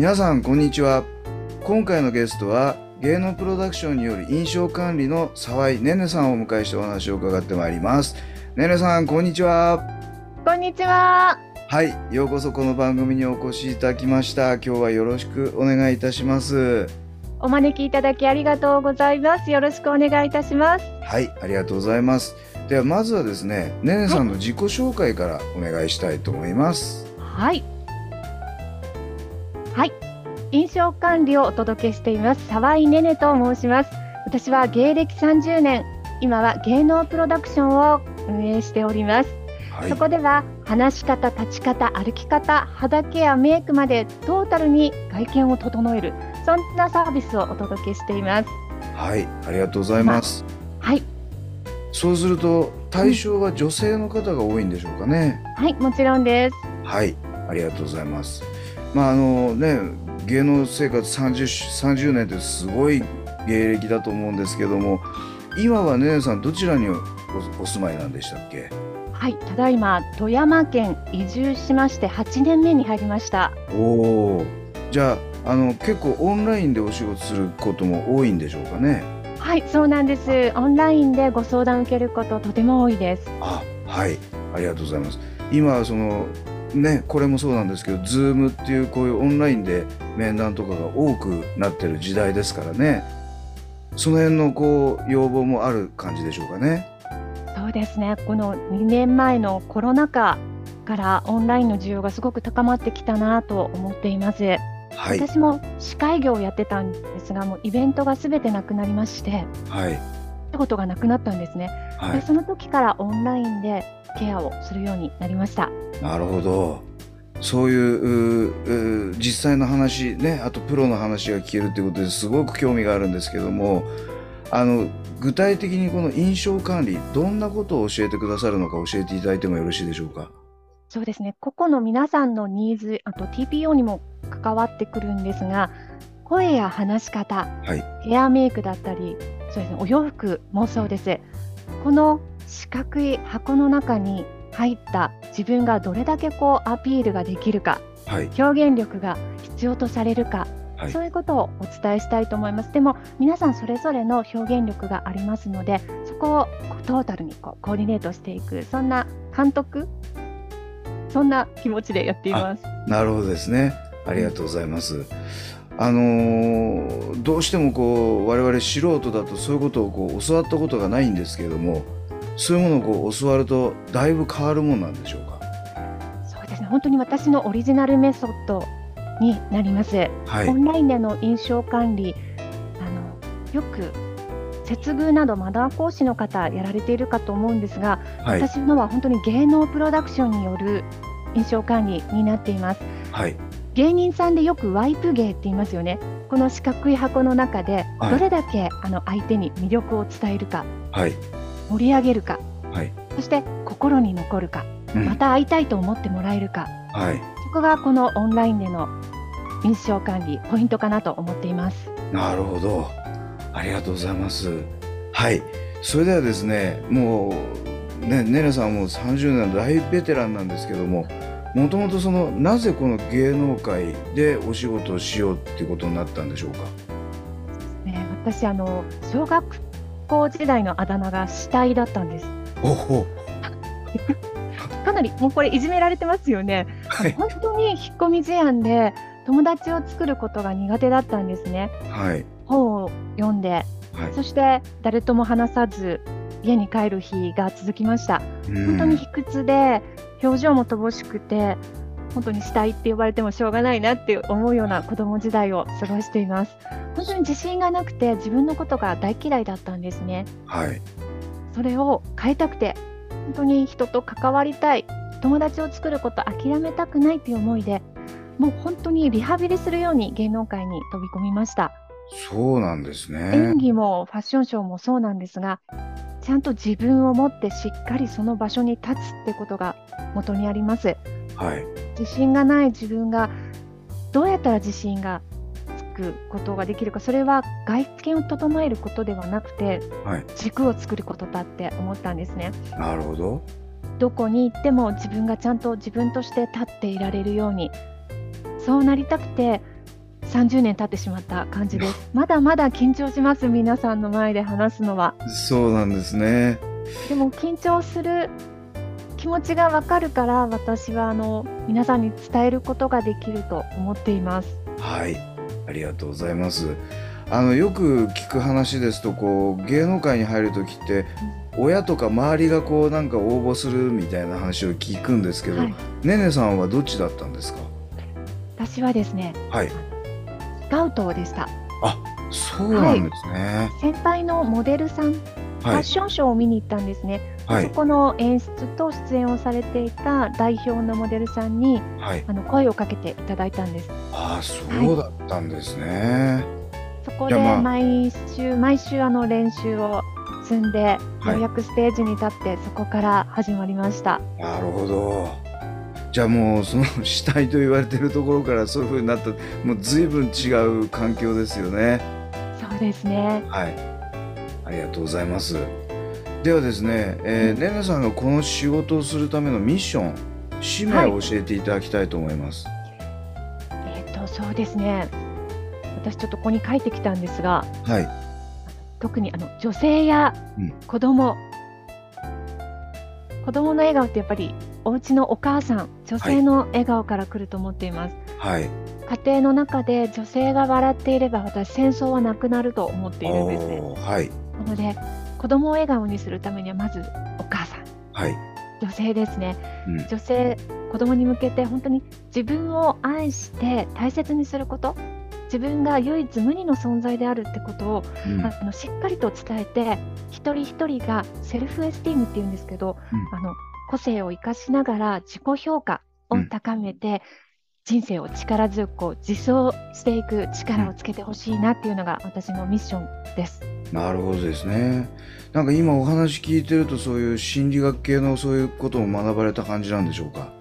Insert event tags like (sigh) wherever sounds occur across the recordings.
皆さんこんにちは。今回のゲストは芸能プロダクションによる印象管理の沢井ねねさんをお迎えしてお話を伺ってまいります。ねねさんこんにちは。こんにちは。はい。ようこそこの番組にお越しいただきました。今日はよろしくお願いいたします。お招きいただきありがとうございます。よろしくお願いいたします。はい。ありがとうございます。ではまずはですねねねさんの自己紹介からお願いしたいと思います。はい。はい。印象管理をお届けしています。沢井ねねと申します。私は芸歴30年、今は芸能プロダクションを運営しております。はいそこでは話し方、立ち方、歩き方、肌ケア、メイクまでトータルに外見を整える、そんなサービスをお届けしています。はいありがとうございます、はい。そうすると対象は女性の方が多いんでしょうかね、はい、もちろんです。はい、ありがとうございます。まああのね、芸能生活 30, 30年ってすごい芸歴だと思うんですけども、今はねねさんどちらにおお住まいなんでしたっけ？はい、ただいま富山県移住しまして8年目に入りました。おお、じゃああの結構オンラインでお仕事することも多いんでしょうかね？はい、そうなんです。オンラインでご相談受けることとても多いです。あ、はい、ありがとうございます。今はそのね、これもそうなんですけど、ズームっていうこういうオンラインで面談とかが多くなってる時代ですからね。その辺のこう要望もある感じでしょうかね。そうですね。この2年前のコロナ禍からオンラインの需要がすごく高まってきたなと思っています。はい、私も司会業をやってたんですが、もうイベントがすべてなくなりまして、はい、仕事がなくなったんですね。はい。でその時からオンラインでケアをするようになりました。なるほど。そういう実際の話ね、あとプロの話が聞けるということですごく興味があるんですけども、あの具体的にこの印象管理どんなことを教えてくださるのか教えていただいてもよろしいでしょうか？そうですね。個々の皆さんのニーズ、あと TPO にも関わってくるんですが、声や話し方、はい、ヘアメイクだったり、そうですね、お洋服もそうです。この四角い箱の中に入った自分がどれだけこうアピールができるか、はい、表現力が必要とされるか、はいそういうことをお伝えしたいと思います。でも皆さんそれぞれの表現力がありますので、そこをトータルにこうコーディネートしていく、そんな監督、そんな気持ちでやっています。なるほどですね。ありがとうございます。あのーどうしてもこう我々素人だとそういうことをこう教わったことがないんですけれども、そういうものをこう教わるとだいぶ変わるもんなんでしょうか？そうですね。本当に私のオリジナルメソッドになります。はいオ、ンラインでの印象管理、あのよく接遇などマナー講師の方やられているかと思うんですが、はい、私のは本当に芸能プロダクションによる印象管理になっています。はい、芸人さんでよくワイプ芸って言いますよね。この四角い箱の中ではい。どれだけあの相手に魅力を伝えるか、はい、盛り上げるか、はい、そして心に残るか、うん。また会いたいと思ってもらえるか、はい、そこがこのオンラインでの印象管理ポイントかなと思っています。なるほど。ありがとうございます。はい、それではですね、もうね、ねねさんはもう30年の大ベテランなんですけども、もともとそのなぜこの芸能界でお仕事をしようっていうことになったんでしょうか？ね、私あの小学校時代のあだ名が死体だったんです。おお、(laughs) かなりもうこれいじめられてますよね。はい、本当に引っ込み思案で友達を作ることが苦手だったんですね。はい、本を読んで、はい。そして誰とも話さず家に帰る日が続きました。本当に卑屈で表情も乏しくて本当にしたいって呼ばれてもしょうがないなって思うような子供時代を過ごしています。本当に自信がなくて自分のことが大嫌いだったんですね。はい。それを変えたくて本当に人と関わりたい友達を作ること諦めたくないっていう思いでもう本当にリハビリするように芸能界に飛び込みました。そうなんですね演。技もファッションショーもそうなんですがちゃんと自分を持ってしっかりその場所に立つってことが元にありますはい。自信がない自分がどうやったら自信がつくことができるかそれは外見を整えることではなくてはい。軸を作ることだって思ったんですねなるほど。どこに行っても自分がちゃんと自分として立っていられるようにそうなりたくて30年経ってしまった感じです。(laughs) まだまだ緊張します皆さんの前で話すのは。そうなんですね。でも緊張する気持ちがわかるから私はあの皆さんに伝えることができると思っています。はい。ありがとうございます。あのよく聞く話ですとこう芸能界に入る時って親とか周りがこうなんか応募するみたいな話を聞くんですけど、はい。ねねさんはどっちだったんですか？私はですねはい。スカウトでした。そうなんですね。先輩のモデルさん、ファはいッションショーを見に行ったんですね、はい。そこの演出と出演をされていた代表のモデルさんにはい。あの声をかけていただいたんです。ああそうだったんですね、そこで毎週毎週あの練習を積んで、はい。ようやくステージに立ってそこから始まりました。なるほどじゃあもうその死体と言われてるところからそういう風になったもう随分違う環境ですよね。そうですね。はい。ありがとうございます。ではですね、えーねねさんがこの仕事をするためのミッション使命を教えていただきたいと思います。えっ、とそうですね。私ちょっとここに書いてきたんですがはい。特にあの女性やうん。子供、子供の笑顔ってやっぱりお家のお母さん女性の笑顔から来ると思っています、はい。家庭の中で女性が笑っていれば私戦争はなくなると思っているんですね。はい。なので子供を笑顔にするためにはまずお母さん。はい、女性ですね。うん、女性子供に向けて本当に自分を愛して大切にすること。自分が唯一無二の存在であるってことをうん。あのしっかりと伝えて一人一人がセルフエスティームっていうんですけど、うん。あの個性を生かしながら自己評価を高めて、人生を力強く自走していく力をつけてほしいなっていうのが私のミッションです。なるほどですね。なんか今お話聞いてるとそういう心理学系のそういうことも学ばれた感じなんでしょうか？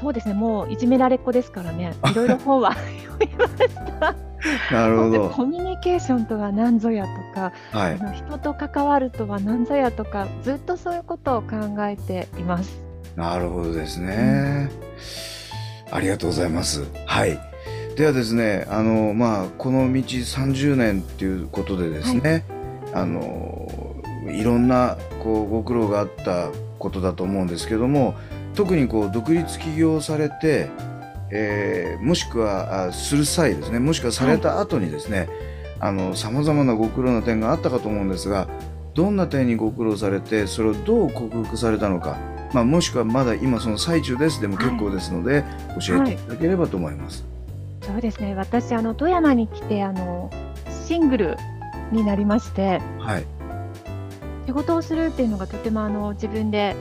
そうですね、もういじめられっ子ですからね、いろいろ本は (laughs) 読みました。(laughs) なるほど。コミュニケーションとは何ぞやとか、はい。あの人と関わるとは何ぞやとか、ずっとそういうことを考えています。なるほどですね。ありがとうございます。はい。ではですね、あのまあこの道30年っていうことでですね、あのいろんなこうご苦労があったことだと思うんですけども、特にこう独立起業されて、えーもしくはあする際ですね、もしくはされた後にですね、あの様々なご苦労な点があったかと思うんですが、どんな点にご苦労されて、それをどう克服されたのか。まあ、もしくはまだ今その最中ですでも結構ですので、教えていただければと思います。そうですね、私、あの富山に来てあのシングルになりまして、はい。仕事をするっていうのがとてもあの自分で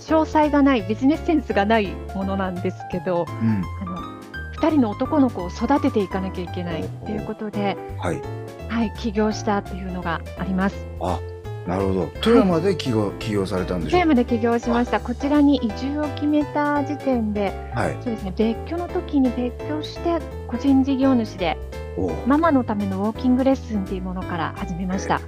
詳細がない、ビジネスセンスがないものなんですけど、うん。あの2人の男の子を育てていかなきゃいけないっていうことで、はい。はい、起業したっていうのがあります。なるほど。富山で起業、起業されたんでしょ？う富山で起業しました。こちらに移住を決めた時点で、はい。そうですね、別居の時に別居して、個人事業主で、おママのためのウォーキングレッスンっていうものから始めました。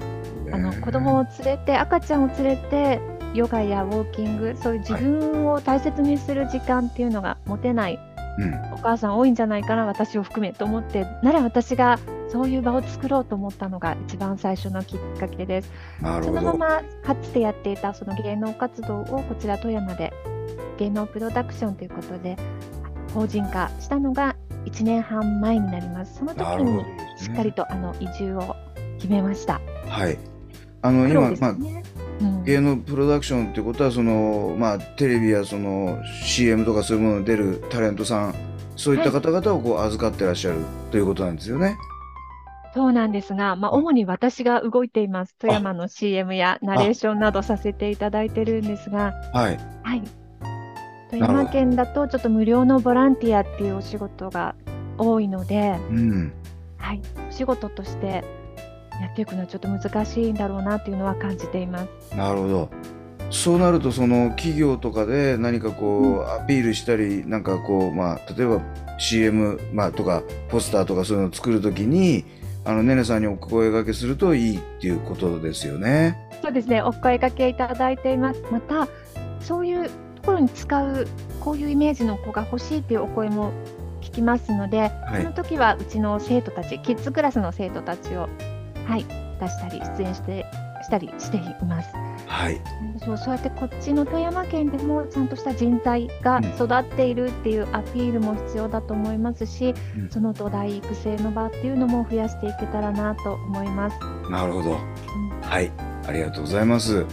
あの子供を連れて、赤ちゃんを連れて、ヨガやウォーキング、そういう自分を大切にする時間っていうのが持てないうん。お母さん多いんじゃないかな、私を含めと思って、なら私がそういう場を作ろうと思ったのが一番最初のきっかけです。そのままかつてやっていたその芸能活動をこちら富山で芸能プロダクションということで法人化したのが1年半前になります。その時にしっかりとあの移住を決めました。はい。あの今、ね。うん芸能プロダクションってことはその、まあ、テレビやその CM とかそういうものに出るタレントさんそういった方々をこう預かってらっしゃるということなんですよね。そうなんですが、まあ、はい主に私が動いています。富山の CM やナレーションなどさせていただいてるんですが、はい、はい。富山県だとちょっと無料のボランティアっていうお仕事が多いので、うん、はい。お仕事としてやっていくのはちょっと難しいんだろうなっていうのは感じています。なるほど。そうなるとその企業とかで何かこう、うんアピールしたりなんかこうまあ例えば CM、まあ、とかポスターとかそういうのを作るときにあのねねさんにお声掛けするといいっていうことですよね。そうですね。お声掛けいただいています。また、そういうところに使う、こういうイメージの子が欲しいっていうお声も聞きますので、はいその時はうちの生徒たち、キッズクラスの生徒たちを、はい、出したり、出演して、したりしています。はい、そうそうやってこっちの富山県でもちゃんとした人材が育っているっていうアピールも必要だと思いますし、うんその土台育成の場っていうのも増やしていけたらなと思います。なるほど。うんはい、ありがとうございます。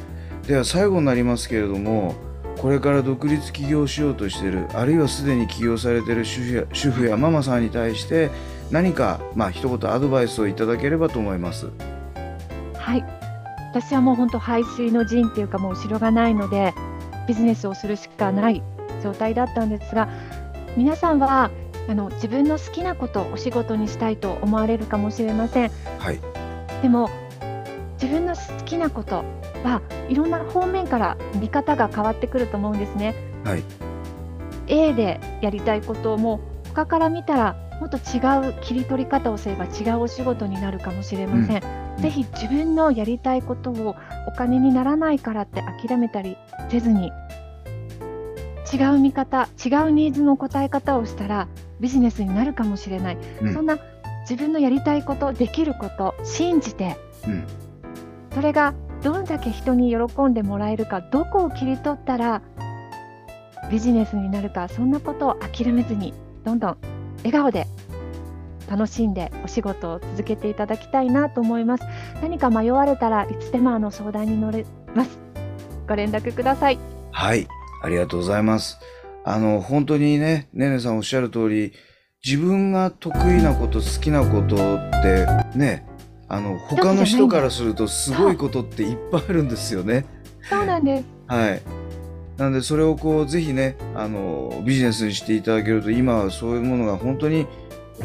では最後になりますけれども、これから独立起業しようとしている、あるいはすでに起業されている主婦や主婦やママさんに対して何かまあ一言アドバイスをいただければと思います。はい。私はもう本当排水の陣っていうかもう後ろがないのでビジネスをするしかない状態だったんですが皆さんはあの自分の好きなことをお仕事にしたいと思われるかもしれません。はい、でも自分の好きなことはいろんな方面から見方が変わってくると思うんですね。はい、A でやりたいことも他から見たらもっと違う切り取り方をすれば違うお仕事になるかもしれません。うん。ぜひ自分のやりたいことをお金にならないからって諦めたりせずに違う見方違うニーズの答え方をしたらビジネスになるかもしれない、うん。そんな自分のやりたいことできること信じてうん、それがどれだけ人に喜んでもらえるかどこを切り取ったらビジネスになるかそんなことを諦めずにどんどん笑顔で楽しんでお仕事を続けていただきたいなと思います何か迷われたらいつでもあの相談に乗れますご連絡くださいはい、ありがとうございます。あの本当にね、ねねさんおっしゃる通り、自分が得意なこと、好きなことってね、あの他の人からするとすごいことっていっぱいあるんですよね。そうなんですはい。なのでそれをこうぜひねあのビジネスにしていただけると今はそういうものが本当に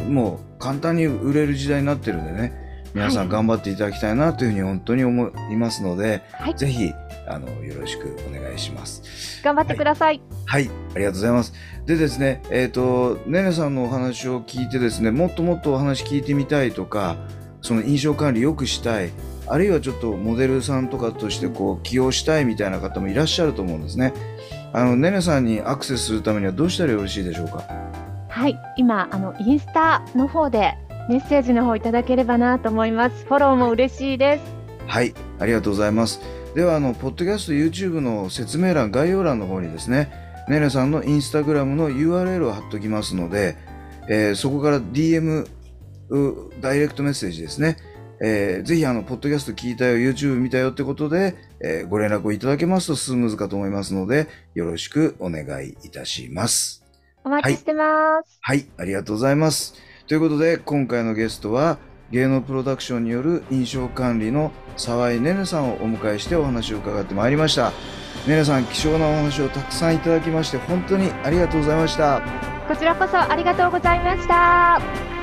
もう簡単に売れる時代になってるんでね皆さんはい。頑張っていただきたいなというふうに本当に思いますので、はい。ぜひあのよろしくお願いします。頑張ってください、はい、ありがとうございます。でですね、えっ、と、ねねさんのお話を聞いてですね、もっともっとお話聞いてみたいとか、その印象管理良くしたい、あるいはちょっとモデルさんとかとしてこう起用したいみたいな方もいらっしゃると思うんですね。あの、ねねさんにアクセスするためにはどうしたらよろしいでしょうか？はい今あのインスタの方でメッセージの方いただければなと思いますフォローも嬉しいですはい、ありがとうございます。では、あの、ポッドキャスト、YouTube の説明欄、概要欄の方にですね、ねねさんのインスタグラムの URL を貼っておきますので、えーそこから DM、うダイレクトメッセージですね、えーぜひ、あの、ポッドキャスト聞いたよ、YouTube 見たよってことで、えーご連絡をいただけますとスムーズかと思いますので、よろしくお願いいたします。お待ちしてます、はい、ありがとうございます。ということで、今回のゲストは、芸能プロダクションによる印象管理の沢井ねねさんをお迎えしてお話を伺ってまいりました。ねねさん、貴重なお話をたくさんいただきまして、本当にありがとうございました。こちらこそありがとうございました